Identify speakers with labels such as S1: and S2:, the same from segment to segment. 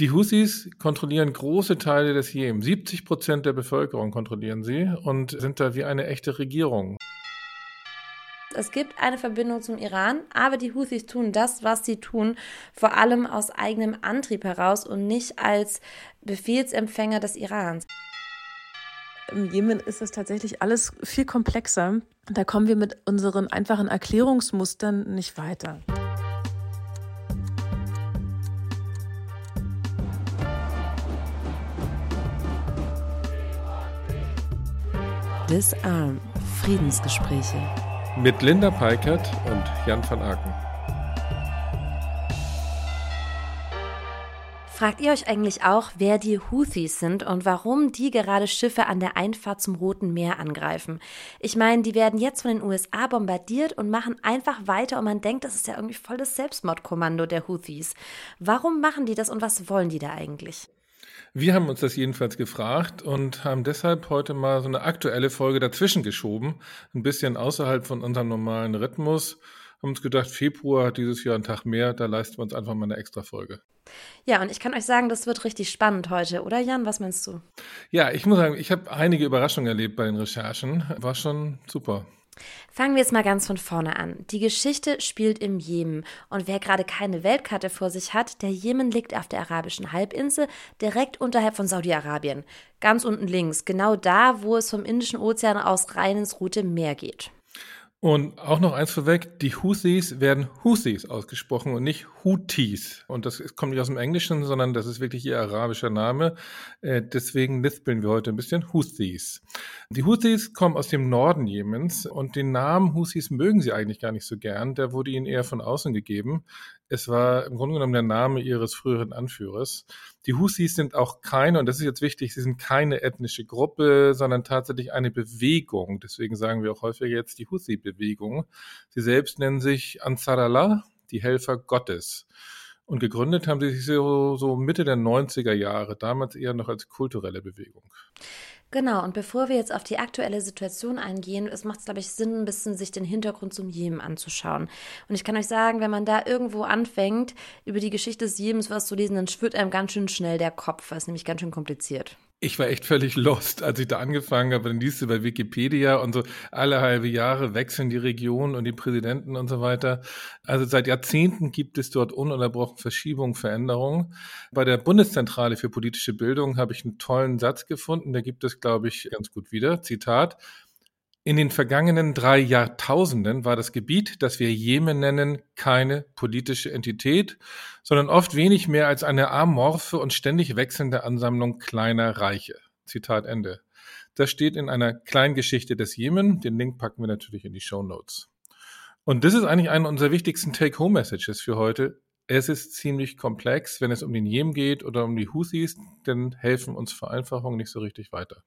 S1: Die Husis kontrollieren große Teile des Jemen. 70 Prozent der Bevölkerung kontrollieren sie und sind da wie eine echte Regierung.
S2: Es gibt eine Verbindung zum Iran, aber die Houthis tun das, was sie tun, vor allem aus eigenem Antrieb heraus und nicht als Befehlsempfänger des Irans.
S3: Im Jemen ist es tatsächlich alles viel komplexer. Da kommen wir mit unseren einfachen Erklärungsmustern nicht weiter.
S4: Disarm Friedensgespräche
S1: mit Linda Peikert und Jan van Aken.
S2: Fragt ihr euch eigentlich auch, wer die Houthis sind und warum die gerade Schiffe an der Einfahrt zum Roten Meer angreifen? Ich meine, die werden jetzt von den USA bombardiert und machen einfach weiter und man denkt, das ist ja irgendwie voll das Selbstmordkommando der Houthis. Warum machen die das und was wollen die da eigentlich?
S1: Wir haben uns das jedenfalls gefragt und haben deshalb heute mal so eine aktuelle Folge dazwischen geschoben, ein bisschen außerhalb von unserem normalen Rhythmus. Haben uns gedacht, Februar hat dieses Jahr einen Tag mehr, da leisten wir uns einfach mal eine extra Folge.
S2: Ja, und ich kann euch sagen, das wird richtig spannend heute, oder Jan? Was meinst du?
S1: Ja, ich muss sagen, ich habe einige Überraschungen erlebt bei den Recherchen. War schon super.
S2: Fangen wir jetzt mal ganz von vorne an. Die Geschichte spielt im Jemen. Und wer gerade keine Weltkarte vor sich hat, der Jemen liegt auf der arabischen Halbinsel, direkt unterhalb von Saudi-Arabien. Ganz unten links, genau da, wo es vom Indischen Ozean aus rein ins Rote Meer geht.
S1: Und auch noch eins vorweg, die Houthis werden Houthis ausgesprochen und nicht Houthis. Und das kommt nicht aus dem Englischen, sondern das ist wirklich ihr arabischer Name. Äh, deswegen lispeln wir heute ein bisschen Houthis. Die Houthis kommen aus dem Norden Jemens und den Namen Houthis mögen sie eigentlich gar nicht so gern. Der wurde ihnen eher von außen gegeben. Es war im Grunde genommen der Name ihres früheren Anführers. Die Husis sind auch keine, und das ist jetzt wichtig, sie sind keine ethnische Gruppe, sondern tatsächlich eine Bewegung. Deswegen sagen wir auch häufig jetzt die Husi-Bewegung. Sie selbst nennen sich Ansarallah, die Helfer Gottes. Und gegründet haben sie sich so, so Mitte der 90er Jahre, damals eher noch als kulturelle Bewegung.
S2: Genau, und bevor wir jetzt auf die aktuelle Situation eingehen, es macht, glaube ich, Sinn, ein bisschen sich den Hintergrund zum Jemen anzuschauen. Und ich kann euch sagen, wenn man da irgendwo anfängt, über die Geschichte des Jemens was zu lesen, dann schwirrt einem ganz schön schnell der Kopf, weil es nämlich ganz schön kompliziert
S1: ich war echt völlig lost, als ich da angefangen habe. Dann liest du bei Wikipedia und so alle halbe Jahre wechseln die Regionen und die Präsidenten und so weiter. Also seit Jahrzehnten gibt es dort ununterbrochen Verschiebungen, Veränderungen. Bei der Bundeszentrale für politische Bildung habe ich einen tollen Satz gefunden, der gibt es, glaube ich, ganz gut wieder. Zitat. In den vergangenen drei Jahrtausenden war das Gebiet, das wir Jemen nennen, keine politische Entität, sondern oft wenig mehr als eine amorphe und ständig wechselnde Ansammlung kleiner Reiche. Zitat Ende. Das steht in einer kleinen Geschichte des Jemen. Den Link packen wir natürlich in die Show Notes. Und das ist eigentlich eine unserer wichtigsten Take-Home-Messages für heute. Es ist ziemlich komplex, wenn es um den Jemen geht oder um die Houthis, denn helfen uns Vereinfachungen nicht so richtig weiter.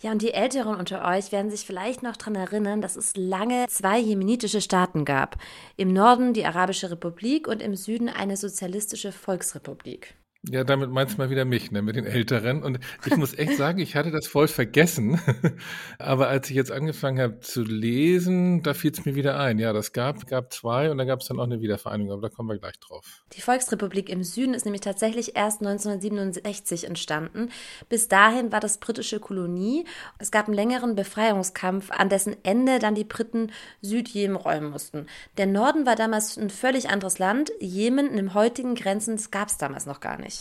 S2: Ja, und die Älteren unter euch werden sich vielleicht noch daran erinnern, dass es lange zwei jemenitische Staaten gab. Im Norden die Arabische Republik und im Süden eine sozialistische Volksrepublik.
S1: Ja, damit meinst du mal wieder mich, ne, mit den Älteren. Und ich muss echt sagen, ich hatte das voll vergessen. Aber als ich jetzt angefangen habe zu lesen, da fiel es mir wieder ein. Ja, das gab, gab zwei und da gab es dann auch eine Wiedervereinigung, aber da kommen wir gleich drauf.
S2: Die Volksrepublik im Süden ist nämlich tatsächlich erst 1967 entstanden. Bis dahin war das britische Kolonie. Es gab einen längeren Befreiungskampf, an dessen Ende dann die Briten Südjemen räumen mussten. Der Norden war damals ein völlig anderes Land. Jemen den heutigen Grenzen gab es damals noch gar nicht.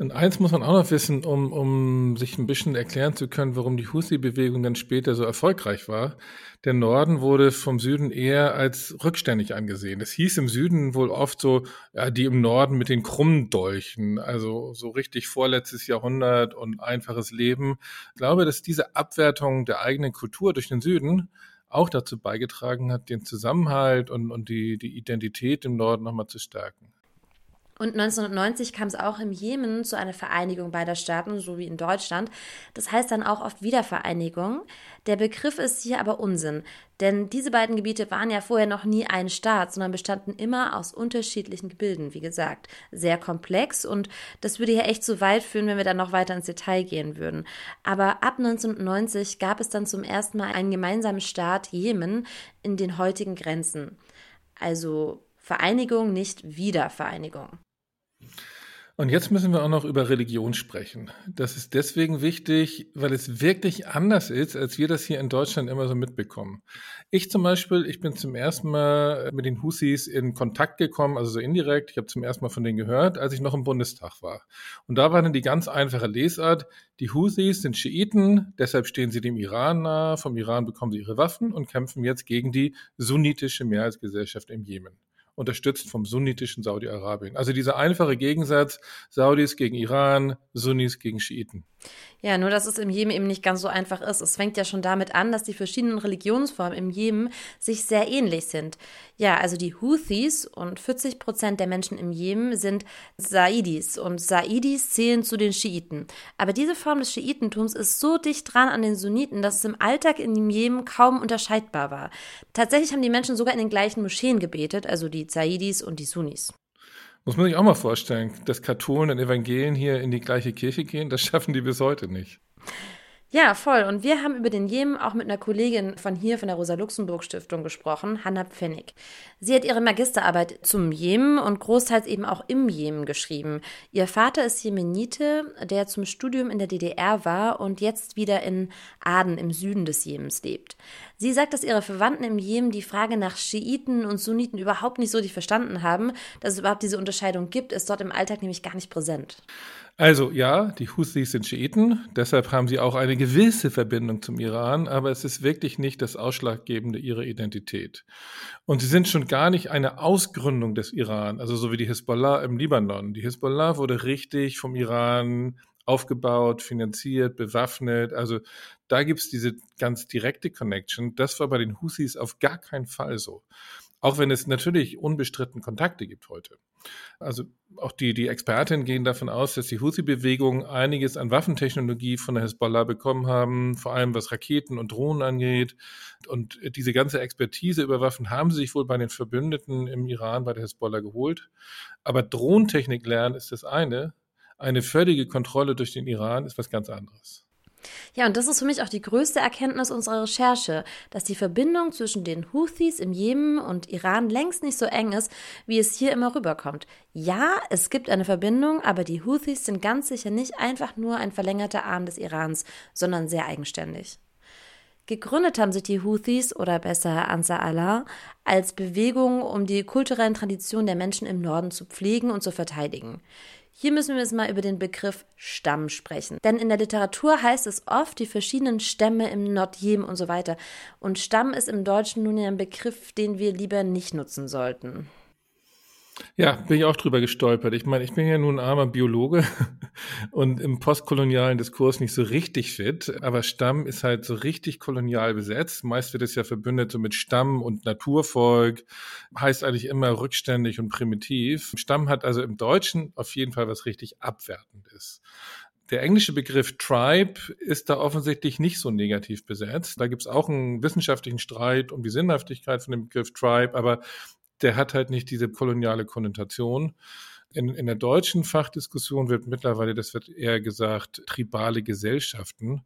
S1: Und eins muss man auch noch wissen, um, um sich ein bisschen erklären zu können, warum die Husi-Bewegung dann später so erfolgreich war. Der Norden wurde vom Süden eher als rückständig angesehen. Es hieß im Süden wohl oft so, ja, die im Norden mit den krummen Dolchen, also so richtig vorletztes Jahrhundert und einfaches Leben. Ich glaube, dass diese Abwertung der eigenen Kultur durch den Süden auch dazu beigetragen hat, den Zusammenhalt und, und die, die Identität im Norden nochmal zu stärken.
S2: Und 1990 kam es auch im Jemen zu einer Vereinigung beider Staaten, so wie in Deutschland. Das heißt dann auch oft Wiedervereinigung. Der Begriff ist hier aber Unsinn, denn diese beiden Gebiete waren ja vorher noch nie ein Staat, sondern bestanden immer aus unterschiedlichen Gebilden, wie gesagt. Sehr komplex und das würde hier echt zu weit führen, wenn wir dann noch weiter ins Detail gehen würden. Aber ab 1990 gab es dann zum ersten Mal einen gemeinsamen Staat Jemen in den heutigen Grenzen. Also Vereinigung, nicht Wiedervereinigung.
S1: Und jetzt müssen wir auch noch über Religion sprechen. Das ist deswegen wichtig, weil es wirklich anders ist, als wir das hier in Deutschland immer so mitbekommen. Ich zum Beispiel, ich bin zum ersten Mal mit den Husis in Kontakt gekommen, also so indirekt. Ich habe zum ersten Mal von denen gehört, als ich noch im Bundestag war. Und da war dann die ganz einfache Lesart, die Husis sind Schiiten, deshalb stehen sie dem Iran nahe, vom Iran bekommen sie ihre Waffen und kämpfen jetzt gegen die sunnitische Mehrheitsgesellschaft im Jemen unterstützt vom sunnitischen Saudi-Arabien. Also dieser einfache Gegensatz Saudis gegen Iran, Sunnis gegen Schiiten.
S2: Ja, nur dass es im Jemen eben nicht ganz so einfach ist. Es fängt ja schon damit an, dass die verschiedenen Religionsformen im Jemen sich sehr ähnlich sind. Ja, also die Houthis und 40 Prozent der Menschen im Jemen sind Saidis und Saidis zählen zu den Schiiten. Aber diese Form des Schiitentums ist so dicht dran an den Sunniten, dass es im Alltag in dem Jemen kaum unterscheidbar war. Tatsächlich haben die Menschen sogar in den gleichen Moscheen gebetet, also die Zaidis und die Sunnis.
S1: Muss man sich auch mal vorstellen, dass Katholen und Evangelien hier in die gleiche Kirche gehen, das schaffen die bis heute nicht.
S2: Ja, voll. Und wir haben über den Jemen auch mit einer Kollegin von hier, von der Rosa-Luxemburg-Stiftung gesprochen, Hanna Pfennig. Sie hat ihre Magisterarbeit zum Jemen und großteils eben auch im Jemen geschrieben. Ihr Vater ist Jemenite, der zum Studium in der DDR war und jetzt wieder in Aden im Süden des Jemens lebt. Sie sagt, dass ihre Verwandten im Jemen die Frage nach Schiiten und Sunniten überhaupt nicht so richtig verstanden haben. Dass es überhaupt diese Unterscheidung gibt, ist dort im Alltag nämlich gar nicht präsent.
S1: Also ja, die Houthis sind Schiiten, deshalb haben sie auch eine gewisse Verbindung zum Iran, aber es ist wirklich nicht das Ausschlaggebende ihrer Identität. Und sie sind schon gar nicht eine Ausgründung des Iran, also so wie die Hisbollah im Libanon. Die Hisbollah wurde richtig vom Iran aufgebaut, finanziert, bewaffnet. Also da gibt es diese ganz direkte Connection. Das war bei den Houthis auf gar keinen Fall so. Auch wenn es natürlich unbestritten Kontakte gibt heute. Also auch die, die Expertinnen gehen davon aus, dass die Houthi-Bewegung einiges an Waffentechnologie von der Hezbollah bekommen haben, vor allem was Raketen und Drohnen angeht. Und diese ganze Expertise über Waffen haben sie sich wohl bei den Verbündeten im Iran, bei der Hezbollah geholt. Aber Drohntechnik lernen ist das eine. Eine völlige Kontrolle durch den Iran ist was ganz anderes.
S2: Ja, und das ist für mich auch die größte Erkenntnis unserer Recherche, dass die Verbindung zwischen den Houthis im Jemen und Iran längst nicht so eng ist, wie es hier immer rüberkommt. Ja, es gibt eine Verbindung, aber die Houthis sind ganz sicher nicht einfach nur ein verlängerter Arm des Irans, sondern sehr eigenständig. Gegründet haben sich die Houthis oder besser Ansar Allah als Bewegung, um die kulturellen Traditionen der Menschen im Norden zu pflegen und zu verteidigen. Hier müssen wir jetzt mal über den Begriff Stamm sprechen. Denn in der Literatur heißt es oft die verschiedenen Stämme im Nordjemen und so weiter. Und Stamm ist im Deutschen nun ja ein Begriff, den wir lieber nicht nutzen sollten.
S1: Ja, bin ich auch drüber gestolpert. Ich meine, ich bin ja nun ein armer Biologe und im postkolonialen Diskurs nicht so richtig fit, aber Stamm ist halt so richtig kolonial besetzt. Meist wird es ja verbündet so mit Stamm und Naturvolk, heißt eigentlich immer rückständig und primitiv. Stamm hat also im Deutschen auf jeden Fall was richtig Abwertendes. Der englische Begriff Tribe ist da offensichtlich nicht so negativ besetzt. Da gibt es auch einen wissenschaftlichen Streit um die Sinnhaftigkeit von dem Begriff Tribe, aber der hat halt nicht diese koloniale Konnotation. In, in der deutschen Fachdiskussion wird mittlerweile, das wird eher gesagt, tribale Gesellschaften.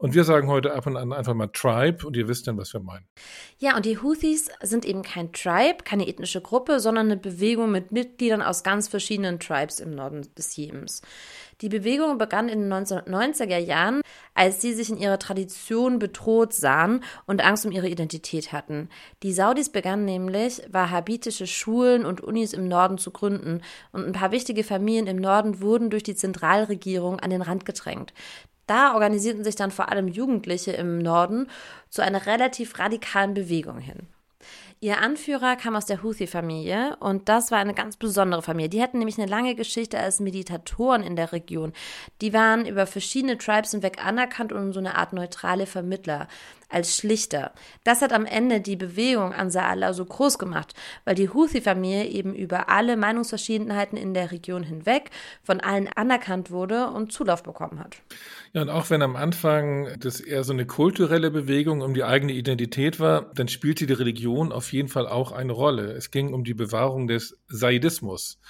S1: Und wir sagen heute ab und an einfach mal Tribe und ihr wisst dann, was wir meinen.
S2: Ja, und die Houthis sind eben kein Tribe, keine ethnische Gruppe, sondern eine Bewegung mit Mitgliedern aus ganz verschiedenen Tribes im Norden des Jemens. Die Bewegung begann in den 1990er Jahren, als sie sich in ihrer Tradition bedroht sahen und Angst um ihre Identität hatten. Die Saudis begannen nämlich, wahhabitische Schulen und Unis im Norden zu gründen und ein paar wichtige Familien im Norden wurden durch die Zentralregierung an den Rand gedrängt. Da organisierten sich dann vor allem Jugendliche im Norden zu einer relativ radikalen Bewegung hin. Ihr Anführer kam aus der Houthi-Familie und das war eine ganz besondere Familie. Die hatten nämlich eine lange Geschichte als Meditatoren in der Region. Die waren über verschiedene Tribes hinweg anerkannt und so eine Art neutrale Vermittler als Schlichter. Das hat am Ende die Bewegung Ansar Allah so groß gemacht, weil die Houthi-Familie eben über alle Meinungsverschiedenheiten in der Region hinweg von allen anerkannt wurde und Zulauf bekommen hat.
S1: Ja, und auch wenn am Anfang das eher so eine kulturelle Bewegung um die eigene Identität war, dann spielte die Religion auf jeden Fall auch eine Rolle. Es ging um die Bewahrung des Saidismus.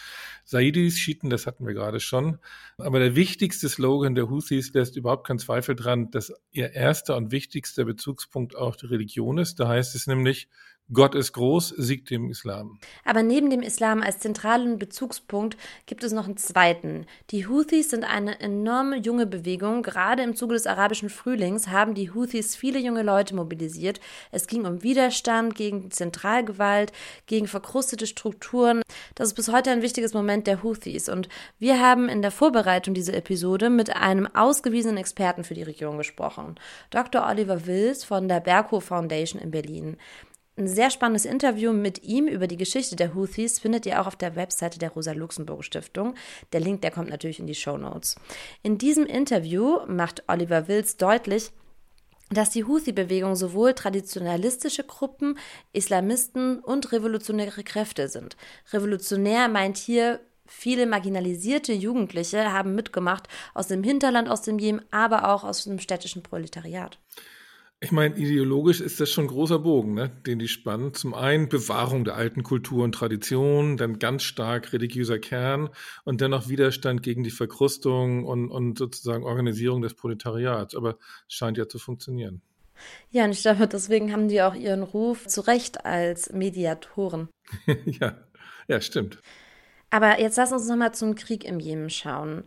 S1: Saidis, Schiiten, das hatten wir gerade schon. Aber der wichtigste Slogan der Houthis lässt überhaupt keinen Zweifel dran, dass ihr erster und wichtigster Bezugspunkt auch die Religion ist. Da heißt es nämlich, Gott ist groß, siegt dem Islam.
S2: Aber neben dem Islam als zentralen Bezugspunkt gibt es noch einen zweiten. Die Houthis sind eine enorme junge Bewegung. Gerade im Zuge des arabischen Frühlings haben die Houthis viele junge Leute mobilisiert. Es ging um Widerstand gegen Zentralgewalt, gegen verkrustete Strukturen. Das ist bis heute ein wichtiges Moment der Houthis. Und wir haben in der Vorbereitung dieser Episode mit einem ausgewiesenen Experten für die Region gesprochen. Dr. Oliver Wills von der Berghof Foundation in Berlin. Ein sehr spannendes Interview mit ihm über die Geschichte der Houthis findet ihr auch auf der Webseite der Rosa-Luxemburg-Stiftung. Der Link, der kommt natürlich in die Show Notes. In diesem Interview macht Oliver Wills deutlich, dass die Houthi-Bewegung sowohl traditionalistische Gruppen, Islamisten und revolutionäre Kräfte sind. Revolutionär meint hier Viele marginalisierte Jugendliche haben mitgemacht aus dem Hinterland, aus dem Jemen, aber auch aus dem städtischen Proletariat.
S1: Ich meine, ideologisch ist das schon ein großer Bogen, ne, den die spannen. Zum einen Bewahrung der alten Kultur und Tradition, dann ganz stark religiöser Kern und dennoch Widerstand gegen die Verkrustung und, und sozusagen Organisierung des Proletariats. Aber es scheint ja zu funktionieren.
S2: Ja, und ich glaube, deswegen haben die auch ihren Ruf zu Recht als Mediatoren.
S1: ja, ja, stimmt.
S2: Aber jetzt lass uns nochmal zum Krieg im Jemen schauen.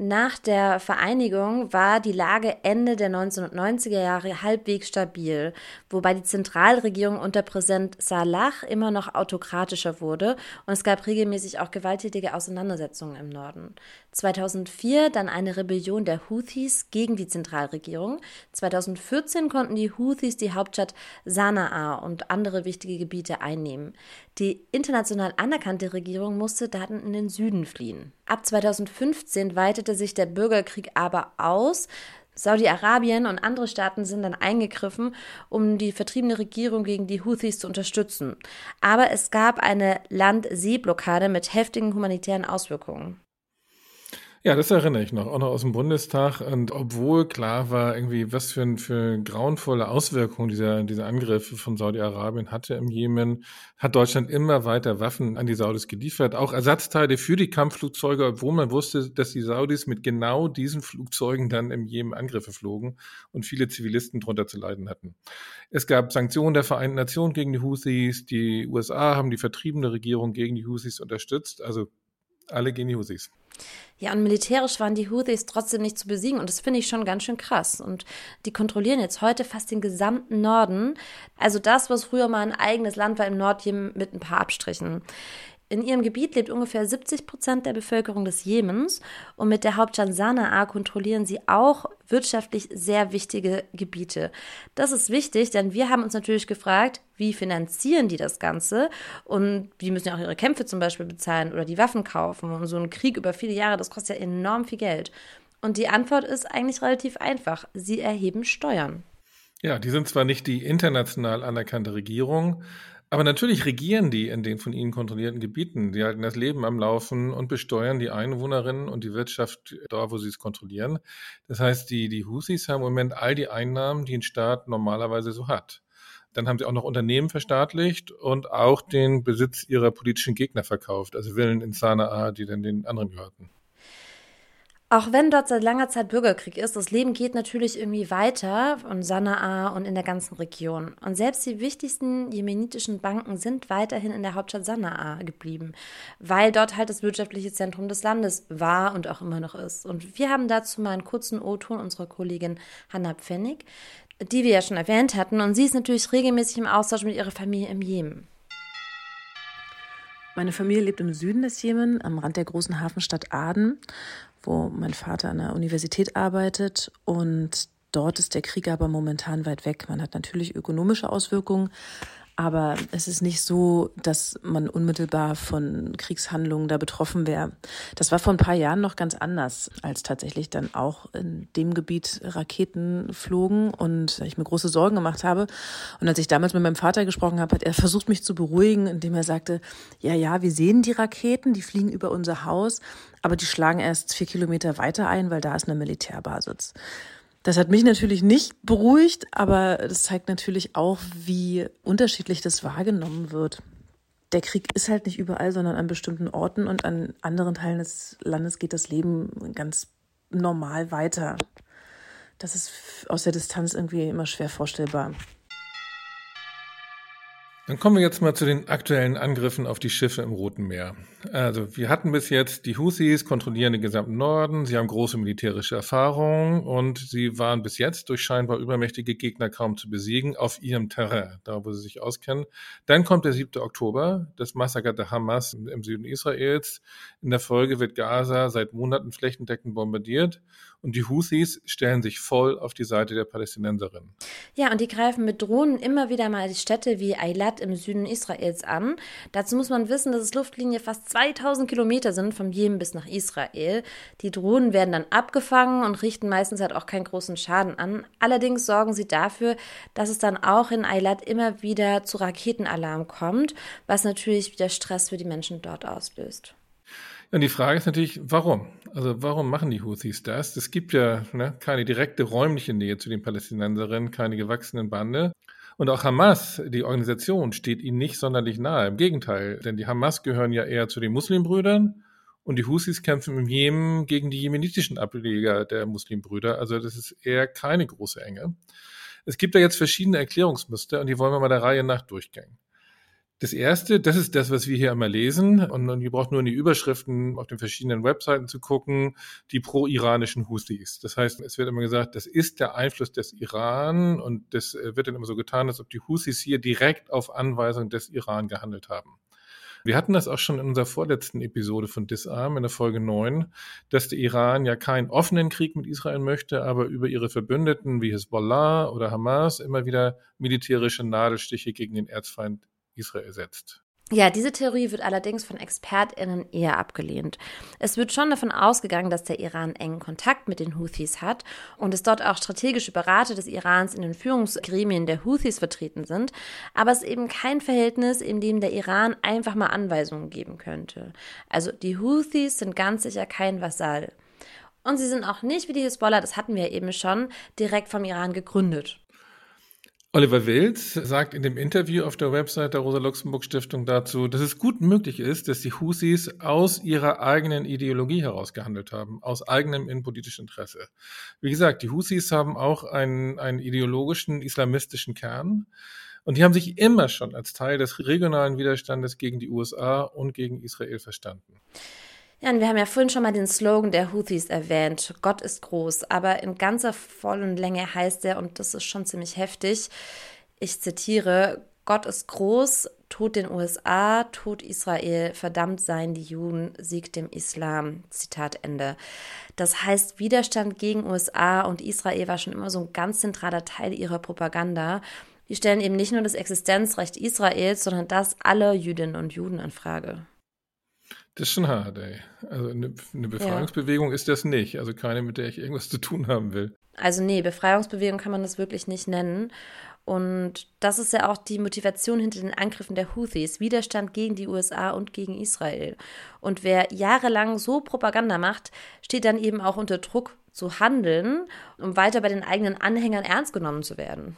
S2: Nach der Vereinigung war die Lage Ende der 1990er Jahre halbwegs stabil, wobei die Zentralregierung unter Präsident Salah immer noch autokratischer wurde und es gab regelmäßig auch gewalttätige Auseinandersetzungen im Norden. 2004 dann eine Rebellion der Houthis gegen die Zentralregierung. 2014 konnten die Houthis die Hauptstadt Sanaa und andere wichtige Gebiete einnehmen. Die international anerkannte Regierung musste dann in den Süden fliehen. Ab 2015 weitete sich der Bürgerkrieg aber aus. Saudi-Arabien und andere Staaten sind dann eingegriffen, um die vertriebene Regierung gegen die Houthis zu unterstützen. Aber es gab eine Land-See-Blockade mit heftigen humanitären Auswirkungen.
S1: Ja, das erinnere ich noch, auch noch aus dem Bundestag. Und obwohl klar war, irgendwie, was für, ein, für grauenvolle Auswirkungen dieser, dieser Angriffe von Saudi-Arabien hatte im Jemen, hat Deutschland immer weiter Waffen an die Saudis geliefert, auch Ersatzteile für die Kampfflugzeuge, obwohl man wusste, dass die Saudis mit genau diesen Flugzeugen dann im Jemen Angriffe flogen und viele Zivilisten darunter zu leiden hatten. Es gab Sanktionen der Vereinten Nationen gegen die Houthis, die USA haben die vertriebene Regierung gegen die Houthis unterstützt, also alle gegen die Houthis.
S2: Ja, und militärisch waren die Houthis trotzdem nicht zu besiegen und das finde ich schon ganz schön krass. Und die kontrollieren jetzt heute fast den gesamten Norden. Also das, was früher mal ein eigenes Land war im Nordjemen mit ein paar Abstrichen. In ihrem Gebiet lebt ungefähr 70 Prozent der Bevölkerung des Jemens und mit der Hauptstadt Sanaa kontrollieren sie auch wirtschaftlich sehr wichtige Gebiete. Das ist wichtig, denn wir haben uns natürlich gefragt, wie finanzieren die das Ganze und die müssen ja auch ihre Kämpfe zum Beispiel bezahlen oder die Waffen kaufen. Und so ein Krieg über viele Jahre, das kostet ja enorm viel Geld. Und die Antwort ist eigentlich relativ einfach. Sie erheben Steuern.
S1: Ja, die sind zwar nicht die international anerkannte Regierung, aber natürlich regieren die in den von ihnen kontrollierten Gebieten. Die halten das Leben am Laufen und besteuern die Einwohnerinnen und die Wirtschaft da, wo sie es kontrollieren. Das heißt, die, die Husis haben im Moment all die Einnahmen, die ein Staat normalerweise so hat. Dann haben sie auch noch Unternehmen verstaatlicht und auch den Besitz ihrer politischen Gegner verkauft, also Villen in Sanaa, die dann den anderen gehörten.
S2: Auch wenn dort seit langer Zeit Bürgerkrieg ist, das Leben geht natürlich irgendwie weiter in Sanaa und in der ganzen Region. Und selbst die wichtigsten jemenitischen Banken sind weiterhin in der Hauptstadt Sanaa geblieben, weil dort halt das wirtschaftliche Zentrum des Landes war und auch immer noch ist. Und wir haben dazu mal einen kurzen O-Ton unserer Kollegin Hanna Pfennig, die wir ja schon erwähnt hatten. Und sie ist natürlich regelmäßig im Austausch mit ihrer Familie im Jemen.
S3: Meine Familie lebt im Süden des Jemen, am Rand der großen Hafenstadt Aden wo mein Vater an der Universität arbeitet und dort ist der Krieg aber momentan weit weg. Man hat natürlich ökonomische Auswirkungen, aber es ist nicht so, dass man unmittelbar von Kriegshandlungen da betroffen wäre. Das war vor ein paar Jahren noch ganz anders, als tatsächlich dann auch in dem Gebiet Raketen flogen und ich mir große Sorgen gemacht habe. Und als ich damals mit meinem Vater gesprochen habe, hat er versucht, mich zu beruhigen, indem er sagte, ja, ja, wir sehen die Raketen, die fliegen über unser Haus, aber die schlagen erst vier Kilometer weiter ein, weil da ist eine Militärbasis. Das hat mich natürlich nicht beruhigt, aber das zeigt natürlich auch, wie unterschiedlich das wahrgenommen wird. Der Krieg ist halt nicht überall, sondern an bestimmten Orten und an anderen Teilen des Landes geht das Leben ganz normal weiter. Das ist aus der Distanz irgendwie immer schwer vorstellbar.
S1: Dann kommen wir jetzt mal zu den aktuellen Angriffen auf die Schiffe im Roten Meer. Also wir hatten bis jetzt die Houthis kontrollieren den gesamten Norden, sie haben große militärische Erfahrung und sie waren bis jetzt durch scheinbar übermächtige Gegner kaum zu besiegen auf ihrem Terrain, da wo sie sich auskennen. Dann kommt der 7. Oktober, das Massaker der Hamas im Süden Israels. In der Folge wird Gaza seit Monaten flächendeckend bombardiert und die Houthis stellen sich voll auf die Seite der Palästinenserinnen.
S2: Ja, und die greifen mit Drohnen immer wieder mal die Städte wie Eilat im Süden Israels an. Dazu muss man wissen, dass es Luftlinie fast 2000 Kilometer sind vom Jemen bis nach Israel. Die Drohnen werden dann abgefangen und richten meistens halt auch keinen großen Schaden an. Allerdings sorgen sie dafür, dass es dann auch in Eilat immer wieder zu Raketenalarm kommt, was natürlich wieder Stress für die Menschen dort auslöst.
S1: Und die Frage ist natürlich, warum? Also warum machen die Houthis das? Es gibt ja ne, keine direkte räumliche Nähe zu den Palästinenserinnen, keine gewachsenen Bande. Und auch Hamas, die Organisation, steht ihnen nicht sonderlich nahe. Im Gegenteil, denn die Hamas gehören ja eher zu den Muslimbrüdern und die Houthis kämpfen im Jemen gegen die jemenitischen Ableger der Muslimbrüder. Also das ist eher keine große Enge. Es gibt da jetzt verschiedene Erklärungsmuster und die wollen wir mal der Reihe nach durchgehen. Das erste, das ist das, was wir hier immer lesen. Und, und ihr braucht nur in die Überschriften auf den verschiedenen Webseiten zu gucken, die pro-iranischen Houthis. Das heißt, es wird immer gesagt, das ist der Einfluss des Iran und das äh, wird dann immer so getan, als ob die Houthis hier direkt auf Anweisung des Iran gehandelt haben. Wir hatten das auch schon in unserer vorletzten Episode von Disarm in der Folge 9, dass der Iran ja keinen offenen Krieg mit Israel möchte, aber über ihre Verbündeten wie Hezbollah oder Hamas immer wieder militärische Nadelstiche gegen den Erzfeind Israel setzt.
S2: Ja, diese Theorie wird allerdings von ExpertInnen eher abgelehnt. Es wird schon davon ausgegangen, dass der Iran engen Kontakt mit den Houthis hat und es dort auch strategische Berater des Irans in den Führungsgremien der Houthis vertreten sind, aber es ist eben kein Verhältnis, in dem der Iran einfach mal Anweisungen geben könnte. Also die Houthis sind ganz sicher kein Vasall. Und sie sind auch nicht wie die Hisbollah, das hatten wir eben schon, direkt vom Iran gegründet.
S1: Oliver Wilz sagt in dem Interview auf der Website der Rosa-Luxemburg-Stiftung dazu, dass es gut möglich ist, dass die Husis aus ihrer eigenen Ideologie heraus gehandelt haben, aus eigenem innenpolitischen Interesse. Wie gesagt, die Husis haben auch einen, einen ideologischen islamistischen Kern. Und die haben sich immer schon als Teil des regionalen Widerstandes gegen die USA und gegen Israel verstanden.
S2: Ja, und wir haben ja vorhin schon mal den Slogan der Houthis erwähnt. Gott ist groß. Aber in ganzer vollen Länge heißt er, und das ist schon ziemlich heftig, ich zitiere, Gott ist groß, tut den USA, tut Israel, verdammt seien die Juden, siegt dem Islam. Zitat Ende. Das heißt, Widerstand gegen USA und Israel war schon immer so ein ganz zentraler Teil ihrer Propaganda. Die stellen eben nicht nur das Existenzrecht Israels, sondern das aller Jüdinnen und Juden in Frage.
S1: Das ist schon hart, ey. Also eine, eine Befreiungsbewegung ja. ist das nicht. Also keine, mit der ich irgendwas zu tun haben will.
S2: Also nee, Befreiungsbewegung kann man das wirklich nicht nennen. Und das ist ja auch die Motivation hinter den Angriffen der Houthis, Widerstand gegen die USA und gegen Israel. Und wer jahrelang so Propaganda macht, steht dann eben auch unter Druck zu handeln, um weiter bei den eigenen Anhängern ernst genommen zu werden.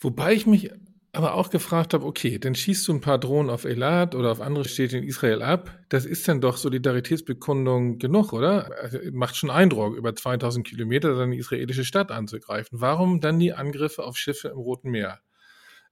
S1: Wobei ich mich aber auch gefragt habe, okay, dann schießt du ein paar Drohnen auf Elat oder auf andere Städte in Israel ab. Das ist dann doch Solidaritätsbekundung genug, oder? Also, macht schon Eindruck, über 2000 Kilometer dann die israelische Stadt anzugreifen. Warum dann die Angriffe auf Schiffe im Roten Meer?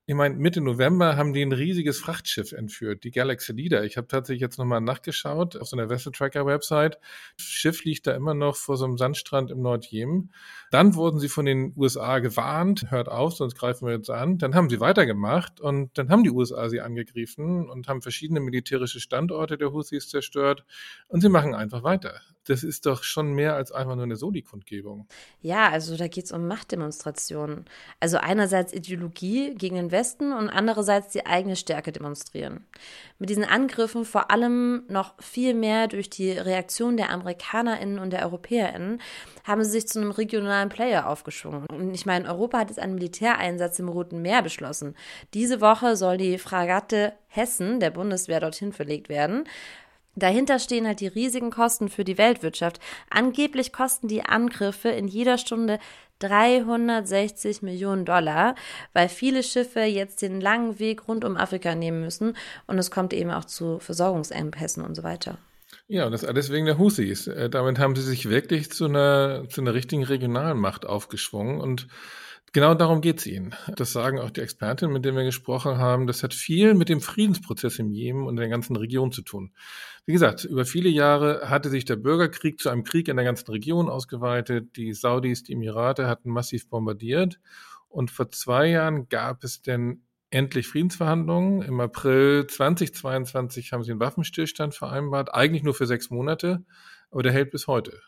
S1: Ich meine, Mitte November haben die ein riesiges Frachtschiff entführt, die Galaxy Leader. Ich habe tatsächlich jetzt nochmal nachgeschaut auf so einer Vessel Tracker Website. Das Schiff liegt da immer noch vor so einem Sandstrand im Nordjemen. Dann wurden sie von den USA gewarnt, hört auf, sonst greifen wir jetzt an. Dann haben sie weitergemacht und dann haben die USA sie angegriffen und haben verschiedene militärische Standorte der Houthis zerstört und sie machen einfach weiter das ist doch schon mehr als einfach nur eine Soli-Kundgebung.
S2: Ja, also da geht es um Machtdemonstrationen. Also einerseits Ideologie gegen den Westen und andererseits die eigene Stärke demonstrieren. Mit diesen Angriffen vor allem noch viel mehr durch die Reaktion der AmerikanerInnen und der EuropäerInnen haben sie sich zu einem regionalen Player aufgeschwungen. Und ich meine, Europa hat jetzt einen Militäreinsatz im Roten Meer beschlossen. Diese Woche soll die Fragatte Hessen der Bundeswehr dorthin verlegt werden. Dahinter stehen halt die riesigen Kosten für die Weltwirtschaft. Angeblich kosten die Angriffe in jeder Stunde 360 Millionen Dollar, weil viele Schiffe jetzt den langen Weg rund um Afrika nehmen müssen und es kommt eben auch zu Versorgungsengpässen und so weiter.
S1: Ja, und das alles wegen der Husis. Äh, damit haben sie sich wirklich zu einer, zu einer richtigen Regionalmacht aufgeschwungen und Genau darum geht es ihnen. Das sagen auch die Expertinnen, mit denen wir gesprochen haben. Das hat viel mit dem Friedensprozess im Jemen und der ganzen Region zu tun. Wie gesagt, über viele Jahre hatte sich der Bürgerkrieg zu einem Krieg in der ganzen Region ausgeweitet. Die Saudis, die Emirate hatten massiv bombardiert. Und vor zwei Jahren gab es denn endlich Friedensverhandlungen. Im April 2022 haben sie einen Waffenstillstand vereinbart, eigentlich nur für sechs Monate, aber der hält bis heute.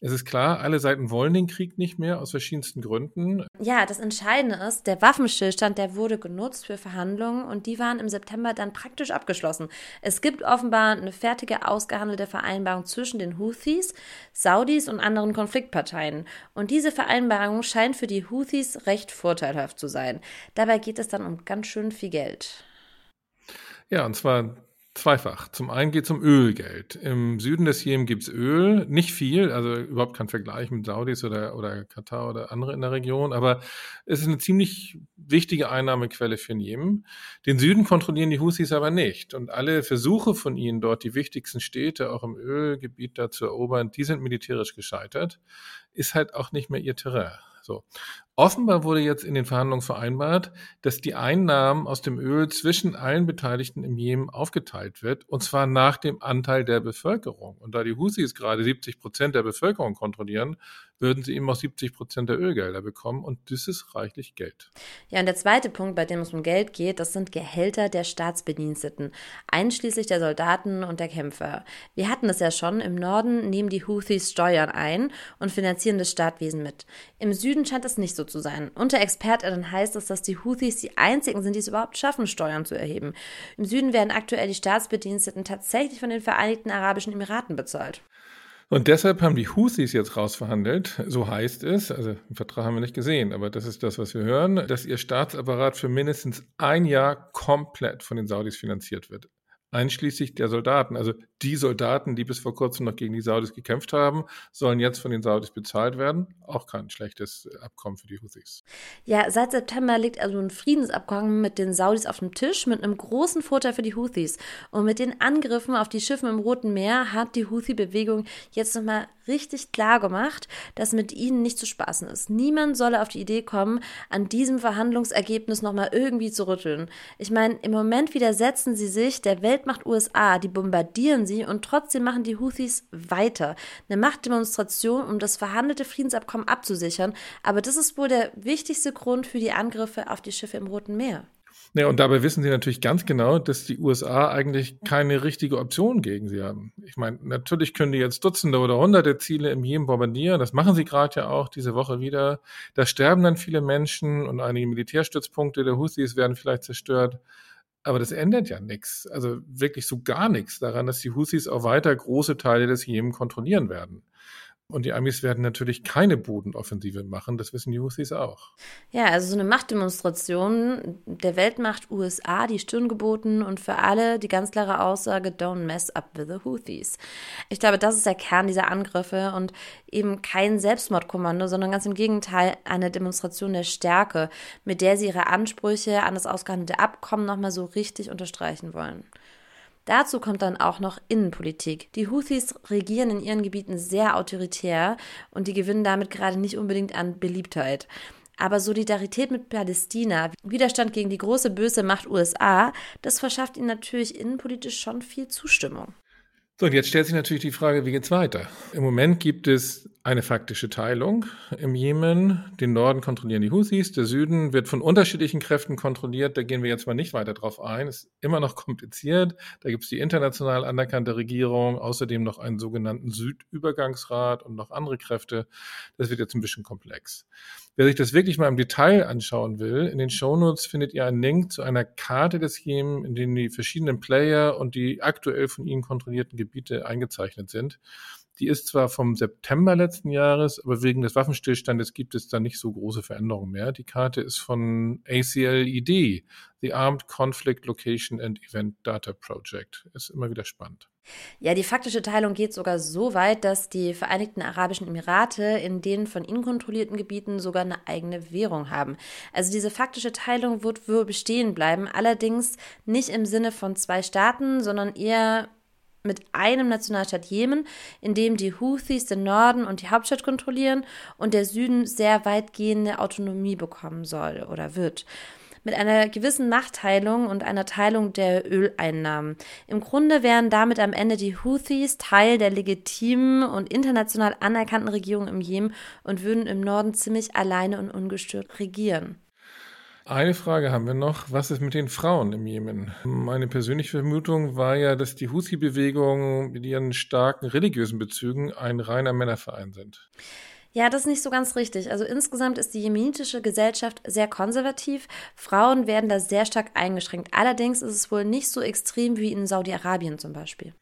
S1: Es ist klar, alle Seiten wollen den Krieg nicht mehr aus verschiedensten Gründen.
S2: Ja, das Entscheidende ist, der Waffenstillstand, der wurde genutzt für Verhandlungen und die waren im September dann praktisch abgeschlossen. Es gibt offenbar eine fertige ausgehandelte Vereinbarung zwischen den Houthis, Saudis und anderen Konfliktparteien. Und diese Vereinbarung scheint für die Houthis recht vorteilhaft zu sein. Dabei geht es dann um ganz schön viel Geld.
S1: Ja, und zwar Zweifach. Zum einen geht es um Ölgeld. Im Süden des Jemen gibt es Öl, nicht viel, also überhaupt kein Vergleich mit Saudis oder, oder Katar oder andere in der Region, aber es ist eine ziemlich wichtige Einnahmequelle für den Jemen. Den Süden kontrollieren die Houthis aber nicht und alle Versuche von ihnen dort, die wichtigsten Städte auch im Ölgebiet da zu erobern, die sind militärisch gescheitert, ist halt auch nicht mehr ihr Terrain. So. Offenbar wurde jetzt in den Verhandlungen vereinbart, dass die Einnahmen aus dem Öl zwischen allen Beteiligten im Jemen aufgeteilt wird, und zwar nach dem Anteil der Bevölkerung. Und da die Husis gerade 70 Prozent der Bevölkerung kontrollieren, würden sie eben auch 70 Prozent der Ölgelder bekommen und das ist reichlich Geld.
S2: Ja, und der zweite Punkt, bei dem es um Geld geht, das sind Gehälter der Staatsbediensteten, einschließlich der Soldaten und der Kämpfer. Wir hatten es ja schon, im Norden nehmen die Houthis Steuern ein und finanzieren das Staatswesen mit. Im Süden scheint es nicht so zu sein. Unter ExpertInnen heißt es, dass die Houthis die einzigen sind, die es überhaupt schaffen, Steuern zu erheben. Im Süden werden aktuell die Staatsbediensteten tatsächlich von den Vereinigten Arabischen Emiraten bezahlt.
S1: Und deshalb haben die Houthis jetzt rausverhandelt, so heißt es, also den Vertrag haben wir nicht gesehen, aber das ist das, was wir hören, dass ihr Staatsapparat für mindestens ein Jahr komplett von den Saudis finanziert wird einschließlich der Soldaten. Also die Soldaten, die bis vor kurzem noch gegen die Saudis gekämpft haben, sollen jetzt von den Saudis bezahlt werden. Auch kein schlechtes Abkommen für die Houthis.
S2: Ja, seit September liegt also ein Friedensabkommen mit den Saudis auf dem Tisch mit einem großen Vorteil für die Houthis. Und mit den Angriffen auf die Schiffe im Roten Meer hat die Houthi-Bewegung jetzt nochmal richtig klar gemacht, dass mit ihnen nicht zu spaßen ist. Niemand solle auf die Idee kommen, an diesem Verhandlungsergebnis nochmal irgendwie zu rütteln. Ich meine, im Moment widersetzen sie sich der Weltmacht USA, die bombardieren sie und trotzdem machen die Houthis weiter. Eine Machtdemonstration, um das verhandelte Friedensabkommen abzusichern, aber das ist wohl der wichtigste Grund für die Angriffe auf die Schiffe im Roten Meer.
S1: Ja, und dabei wissen sie natürlich ganz genau, dass die USA eigentlich keine richtige Option gegen sie haben. Ich meine, natürlich können die jetzt Dutzende oder Hunderte Ziele im Jemen bombardieren. Das machen sie gerade ja auch diese Woche wieder. Da sterben dann viele Menschen und einige Militärstützpunkte der Houthis werden vielleicht zerstört. Aber das ändert ja nichts. Also wirklich so gar nichts daran, dass die Houthis auch weiter große Teile des Jemen kontrollieren werden. Und die Amis werden natürlich keine Bodenoffensive machen, das wissen die Houthis auch.
S2: Ja, also so eine Machtdemonstration der Weltmacht USA, die Stirn geboten und für alle die ganz klare Aussage, don't mess up with the Houthis. Ich glaube, das ist der Kern dieser Angriffe und eben kein Selbstmordkommando, sondern ganz im Gegenteil eine Demonstration der Stärke, mit der sie ihre Ansprüche an das ausgehandelte Abkommen nochmal so richtig unterstreichen wollen. Dazu kommt dann auch noch Innenpolitik. Die Houthis regieren in ihren Gebieten sehr autoritär und die gewinnen damit gerade nicht unbedingt an Beliebtheit. Aber Solidarität mit Palästina, Widerstand gegen die große böse Macht USA, das verschafft ihnen natürlich innenpolitisch schon viel Zustimmung.
S1: So, und jetzt stellt sich natürlich die Frage, wie geht's weiter? Im Moment gibt es eine faktische Teilung im Jemen. Den Norden kontrollieren die Houthis, der Süden wird von unterschiedlichen Kräften kontrolliert. Da gehen wir jetzt mal nicht weiter drauf ein. Ist immer noch kompliziert. Da gibt es die international anerkannte Regierung, außerdem noch einen sogenannten Südübergangsrat und noch andere Kräfte. Das wird jetzt ein bisschen komplex. Wer sich das wirklich mal im Detail anschauen will, in den Shownotes findet ihr einen Link zu einer Karte des Jemen, in denen die verschiedenen Player und die aktuell von ihnen kontrollierten Gebiete eingezeichnet sind. Die ist zwar vom September letzten Jahres, aber wegen des Waffenstillstandes gibt es da nicht so große Veränderungen mehr. Die Karte ist von ACLED, the Armed Conflict Location and Event Data Project. Ist immer wieder spannend.
S2: Ja, die faktische Teilung geht sogar so weit, dass die Vereinigten Arabischen Emirate in den von ihnen kontrollierten Gebieten sogar eine eigene Währung haben. Also diese faktische Teilung wird wohl bestehen bleiben, allerdings nicht im Sinne von zwei Staaten, sondern eher mit einem Nationalstaat Jemen, in dem die Houthis den Norden und die Hauptstadt kontrollieren und der Süden sehr weitgehende Autonomie bekommen soll oder wird mit einer gewissen Machtteilung und einer Teilung der Öleinnahmen. Im Grunde wären damit am Ende die Houthis Teil der legitimen und international anerkannten Regierung im Jemen und würden im Norden ziemlich alleine und ungestört regieren.
S1: Eine Frage haben wir noch. Was ist mit den Frauen im Jemen? Meine persönliche Vermutung war ja, dass die Houthi-Bewegung mit ihren starken religiösen Bezügen ein reiner Männerverein sind.
S2: Ja, das ist nicht so ganz richtig. Also insgesamt ist die jemenitische Gesellschaft sehr konservativ. Frauen werden da sehr stark eingeschränkt. Allerdings ist es wohl nicht so extrem wie in Saudi-Arabien zum Beispiel.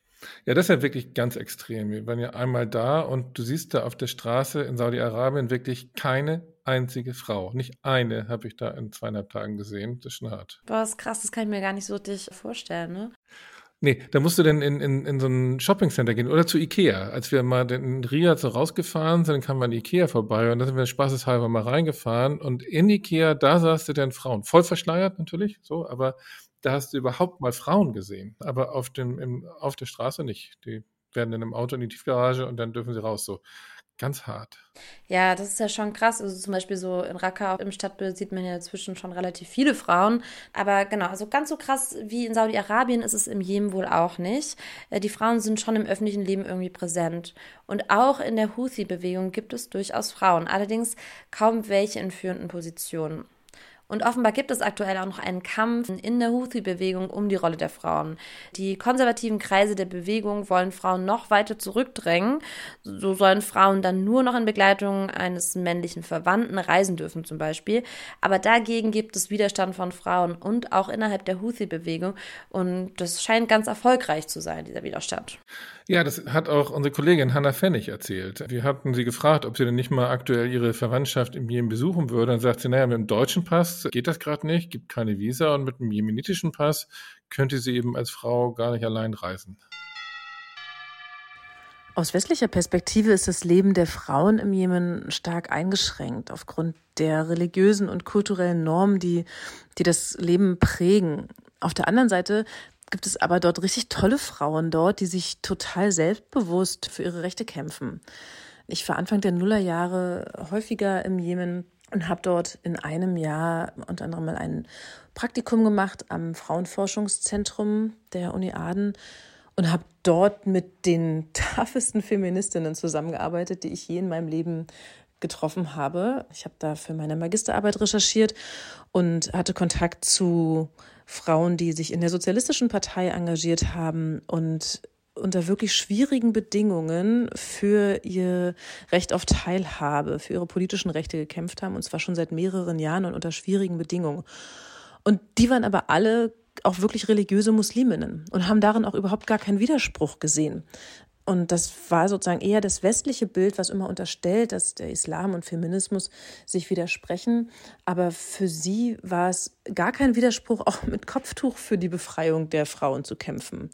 S1: Ja, das ist ja wirklich ganz extrem. Wir waren ja einmal da und du siehst da auf der Straße in Saudi-Arabien wirklich keine einzige Frau. Nicht eine habe ich da in zweieinhalb Tagen gesehen. Das ist schon hart.
S2: Boah, ist krass, das kann ich mir gar nicht so richtig vorstellen, ne?
S1: Nee, da musst du dann in, in, in so ein Shoppingcenter gehen oder zu Ikea. Als wir mal in Riyadh so rausgefahren sind, dann kam man Ikea vorbei und da sind wir spaßeshalber mal reingefahren und in Ikea, da sahst du dann Frauen. Voll verschleiert natürlich, so, aber da hast du überhaupt mal Frauen gesehen. Aber auf, dem, im, auf der Straße nicht. Die werden dann im Auto in die Tiefgarage und dann dürfen sie raus. So ganz hart.
S2: Ja, das ist ja schon krass. Also zum Beispiel so in Raqqa im Stadtbild sieht man ja inzwischen schon relativ viele Frauen. Aber genau, also ganz so krass wie in Saudi-Arabien ist es im Jemen wohl auch nicht. Äh, die Frauen sind schon im öffentlichen Leben irgendwie präsent. Und auch in der Houthi-Bewegung gibt es durchaus Frauen. Allerdings kaum welche in führenden Positionen. Und offenbar gibt es aktuell auch noch einen Kampf in der Houthi-Bewegung um die Rolle der Frauen. Die konservativen Kreise der Bewegung wollen Frauen noch weiter zurückdrängen. So sollen Frauen dann nur noch in Begleitung eines männlichen Verwandten reisen dürfen zum Beispiel. Aber dagegen gibt es Widerstand von Frauen und auch innerhalb der Houthi-Bewegung. Und das scheint ganz erfolgreich zu sein, dieser Widerstand.
S1: Ja, das hat auch unsere Kollegin Hanna Pfennig erzählt. Wir hatten sie gefragt, ob sie denn nicht mal aktuell ihre Verwandtschaft im Jemen besuchen würde. Dann sagt sie, naja, mit dem deutschen Pass geht das gerade nicht, gibt keine Visa und mit dem jemenitischen Pass könnte sie eben als Frau gar nicht allein reisen.
S3: Aus westlicher Perspektive ist das Leben der Frauen im Jemen stark eingeschränkt aufgrund der religiösen und kulturellen Normen, die, die das Leben prägen. Auf der anderen Seite gibt es aber dort richtig tolle Frauen dort, die sich total selbstbewusst für ihre Rechte kämpfen. Ich war Anfang der Nullerjahre häufiger im Jemen und habe dort in einem Jahr unter anderem mal ein Praktikum gemacht am Frauenforschungszentrum der Uni Aden und habe dort mit den toughesten Feministinnen zusammengearbeitet, die ich je in meinem Leben getroffen habe. Ich habe da für meine Magisterarbeit recherchiert und hatte Kontakt zu Frauen, die sich in der Sozialistischen Partei engagiert haben und unter wirklich schwierigen Bedingungen für ihr Recht auf Teilhabe, für ihre politischen Rechte gekämpft haben, und zwar schon seit mehreren Jahren und unter schwierigen Bedingungen. Und die waren aber alle auch wirklich religiöse Musliminnen und haben darin auch überhaupt gar keinen Widerspruch gesehen. Und das war sozusagen eher das westliche Bild, was immer unterstellt, dass der Islam und Feminismus sich widersprechen. Aber für sie war es gar kein Widerspruch, auch mit Kopftuch für die Befreiung der Frauen zu kämpfen.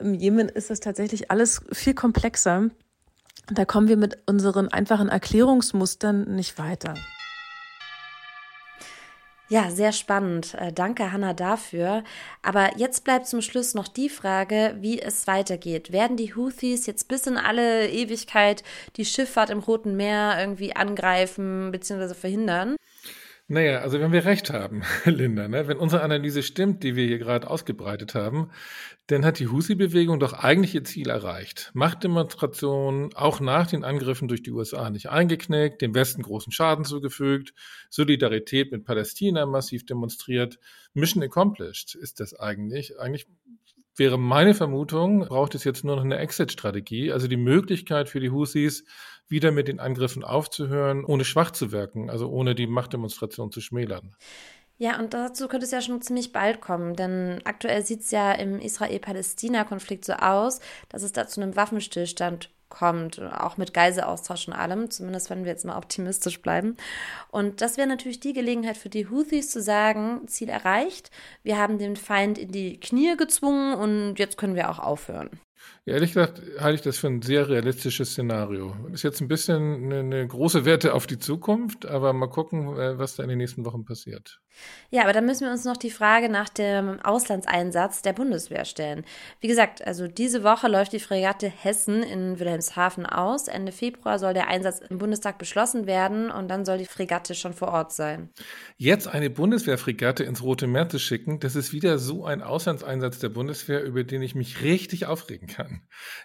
S3: Im Jemen ist das tatsächlich alles viel komplexer. Da kommen wir mit unseren einfachen Erklärungsmustern nicht weiter.
S2: Ja, sehr spannend. Äh, danke, Hanna, dafür. Aber jetzt bleibt zum Schluss noch die Frage, wie es weitergeht. Werden die Houthis jetzt bis in alle Ewigkeit die Schifffahrt im Roten Meer irgendwie angreifen bzw. verhindern?
S1: Naja, also wenn wir recht haben, Linda, ne, wenn unsere Analyse stimmt, die wir hier gerade ausgebreitet haben, dann hat die Husi-Bewegung doch eigentlich ihr Ziel erreicht. Machtdemonstrationen auch nach den Angriffen durch die USA nicht eingeknickt, dem Westen großen Schaden zugefügt, Solidarität mit Palästina massiv demonstriert. Mission accomplished ist das eigentlich. Eigentlich wäre meine Vermutung, braucht es jetzt nur noch eine Exit-Strategie, also die Möglichkeit für die Husis, wieder mit den Angriffen aufzuhören, ohne schwach zu wirken, also ohne die Machtdemonstration zu schmälern.
S2: Ja, und dazu könnte es ja schon ziemlich bald kommen, denn aktuell sieht es ja im Israel-Palästina-Konflikt so aus, dass es da zu einem Waffenstillstand kommt, auch mit Geiselaustausch und allem, zumindest wenn wir jetzt mal optimistisch bleiben. Und das wäre natürlich die Gelegenheit für die Houthis zu sagen, Ziel erreicht, wir haben den Feind in die Knie gezwungen und jetzt können wir auch aufhören.
S1: Ehrlich gesagt halte ich das für ein sehr realistisches Szenario. Ist jetzt ein bisschen eine, eine, große Wette auf die Zukunft, aber mal gucken, äh, was da in den nächsten Wochen passiert.
S2: Ja, aber dann müssen wir uns noch die Frage nach dem Auslandseinsatz der Bundeswehr stellen. Wie gesagt, also diese Woche läuft die Fregatte Hessen in Wilhelmshaven aus. Ende Februar soll der Einsatz im Bundestag beschlossen werden und dann soll die Fregatte schon vor Ort sein.
S1: Jetzt eine Bundeswehrfregatte ins Rote Meer zu schicken, das ist wieder so ein Auslandseinsatz der Bundeswehr, über den ich mich richtig aufregen kann.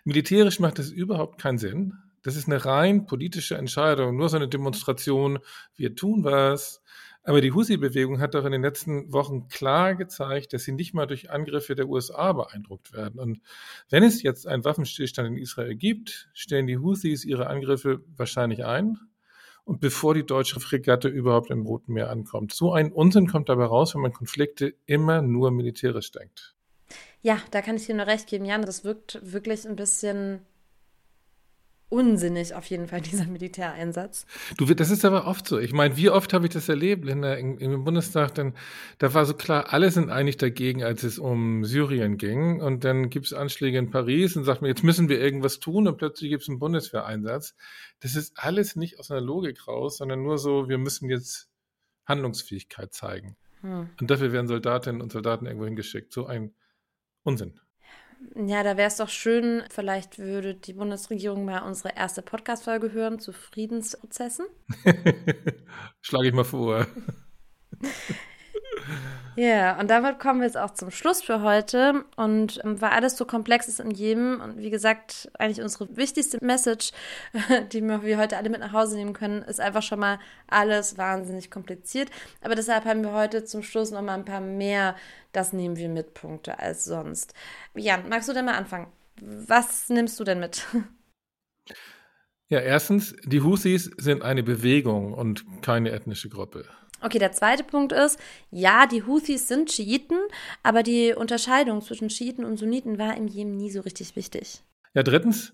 S1: Militärisch macht das überhaupt keinen Sinn. Das ist eine rein politische Entscheidung, nur so eine Demonstration, wir tun was. Aber die Husi-Bewegung hat doch in den letzten Wochen klar gezeigt, dass sie nicht mal durch Angriffe der USA beeindruckt werden. Und wenn es jetzt einen Waffenstillstand in Israel gibt, stellen die Husis ihre Angriffe wahrscheinlich ein. Und bevor die deutsche Fregatte überhaupt im Roten Meer ankommt. So ein Unsinn kommt dabei raus, wenn man Konflikte immer nur militärisch denkt.
S2: Ja, da kann ich dir nur recht geben, Jan. Das wirkt wirklich ein bisschen unsinnig auf jeden Fall, dieser Militäreinsatz.
S1: Du, das ist aber oft so. Ich meine, wie oft habe ich das erlebt in der, in, im Bundestag? Dann, da war so klar, alle sind eigentlich dagegen, als es um Syrien ging. Und dann gibt es Anschläge in Paris und sagt mir, jetzt müssen wir irgendwas tun und plötzlich gibt es einen Bundeswehreinsatz. Das ist alles nicht aus einer Logik raus, sondern nur so, wir müssen jetzt Handlungsfähigkeit zeigen. Hm. Und dafür werden Soldatinnen und Soldaten irgendwo hingeschickt. So ein Unsinn.
S2: Ja, da wäre es doch schön, vielleicht würde die Bundesregierung mal unsere erste Podcast-Folge hören zu Friedensprozessen.
S1: Schlage ich mal vor.
S2: Ja, und damit kommen wir jetzt auch zum Schluss für heute. Und ähm, weil alles so komplex ist in jedem und wie gesagt, eigentlich unsere wichtigste Message, die wir heute alle mit nach Hause nehmen können, ist einfach schon mal alles wahnsinnig kompliziert. Aber deshalb haben wir heute zum Schluss noch mal ein paar mehr, das nehmen wir mit Punkte als sonst. Jan, magst du denn mal anfangen? Was nimmst du denn mit?
S1: Ja, erstens, die Husis sind eine Bewegung und keine ethnische Gruppe.
S2: Okay, der zweite Punkt ist, ja, die Houthis sind Schiiten, aber die Unterscheidung zwischen Schiiten und Sunniten war im Jemen nie so richtig wichtig.
S1: Ja, drittens,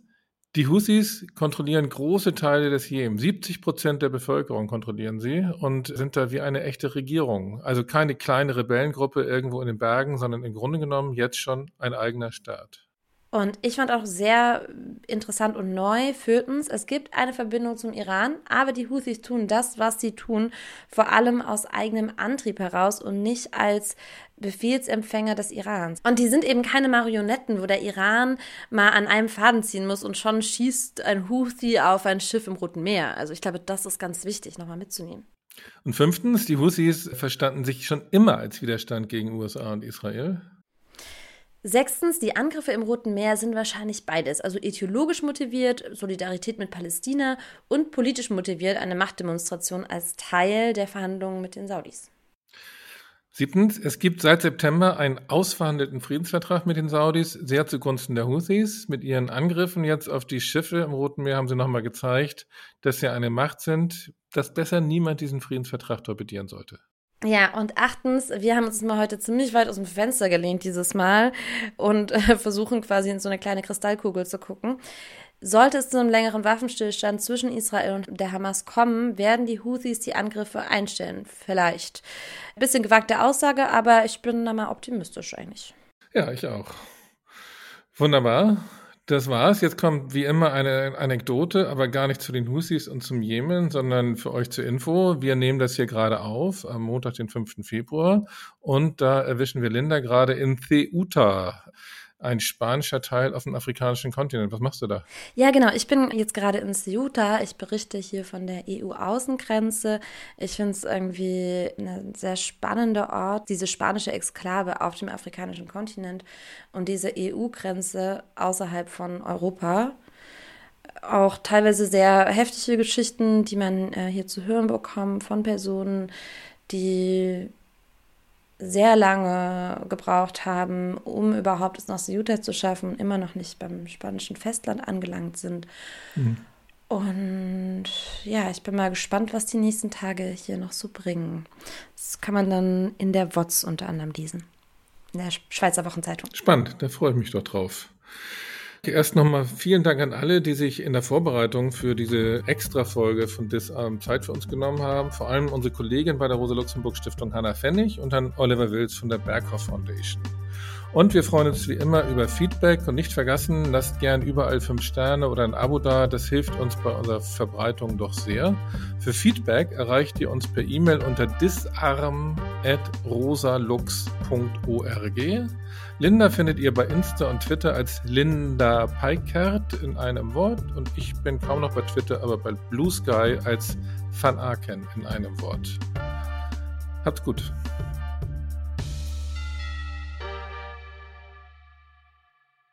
S1: die Houthis kontrollieren große Teile des Jemen. 70 Prozent der Bevölkerung kontrollieren sie und sind da wie eine echte Regierung. Also keine kleine Rebellengruppe irgendwo in den Bergen, sondern im Grunde genommen jetzt schon ein eigener Staat.
S2: Und ich fand auch sehr interessant und neu, viertens, es gibt eine Verbindung zum Iran, aber die Houthis tun das, was sie tun, vor allem aus eigenem Antrieb heraus und nicht als Befehlsempfänger des Irans. Und die sind eben keine Marionetten, wo der Iran mal an einem Faden ziehen muss und schon schießt ein Houthi auf ein Schiff im Roten Meer. Also ich glaube, das ist ganz wichtig, nochmal mitzunehmen.
S1: Und fünftens, die Houthis verstanden sich schon immer als Widerstand gegen USA und Israel.
S2: Sechstens, die Angriffe im Roten Meer sind wahrscheinlich beides, also ideologisch motiviert, Solidarität mit Palästina und politisch motiviert, eine Machtdemonstration als Teil der Verhandlungen mit den Saudis.
S1: Siebtens, es gibt seit September einen ausverhandelten Friedensvertrag mit den Saudis, sehr zugunsten der Houthis. Mit ihren Angriffen jetzt auf die Schiffe im Roten Meer haben sie nochmal gezeigt, dass sie eine Macht sind, dass besser niemand diesen Friedensvertrag torpedieren sollte.
S2: Ja, und achtens, wir haben uns mal heute ziemlich weit aus dem Fenster gelehnt dieses Mal und äh, versuchen quasi in so eine kleine Kristallkugel zu gucken. Sollte es zu einem längeren Waffenstillstand zwischen Israel und der Hamas kommen, werden die Houthis die Angriffe einstellen. Vielleicht. Bisschen gewagte Aussage, aber ich bin da mal optimistisch eigentlich.
S1: Ja, ich auch. Wunderbar. Das war's. Jetzt kommt wie immer eine Anekdote, aber gar nicht zu den Husis und zum Jemen, sondern für euch zur Info. Wir nehmen das hier gerade auf, am Montag, den 5. Februar. Und da erwischen wir Linda gerade in Ceuta ein spanischer Teil auf dem afrikanischen Kontinent. Was machst du da?
S2: Ja, genau. Ich bin jetzt gerade in Ceuta. Ich berichte hier von der EU-Außengrenze. Ich finde es irgendwie ein sehr spannender Ort, diese spanische Exklave auf dem afrikanischen Kontinent und diese EU-Grenze außerhalb von Europa. Auch teilweise sehr heftige Geschichten, die man äh, hier zu hören bekommt von Personen, die sehr lange gebraucht haben, um überhaupt es nach Ceuta zu schaffen und immer noch nicht beim spanischen Festland angelangt sind. Mhm. Und ja, ich bin mal gespannt, was die nächsten Tage hier noch so bringen. Das kann man dann in der WOTS unter anderem lesen. In der Schweizer Wochenzeitung.
S1: Spannend, da freue ich mich doch drauf. Erst nochmal vielen Dank an alle, die sich in der Vorbereitung für diese Extra-Folge von Disarm Zeit für uns genommen haben. Vor allem unsere Kollegin bei der Rosa-Luxemburg-Stiftung Hanna Pfennig und an Oliver Wills von der Berghoff Foundation. Und wir freuen uns wie immer über Feedback und nicht vergessen, lasst gern überall fünf Sterne oder ein Abo da. Das hilft uns bei unserer Verbreitung doch sehr. Für Feedback erreicht ihr uns per E-Mail unter disarm.rosalux.org. Linda findet ihr bei Insta und Twitter als Linda Peikert in einem Wort und ich bin kaum noch bei Twitter, aber bei Blue Sky als Van Aken in einem Wort. Habt's gut.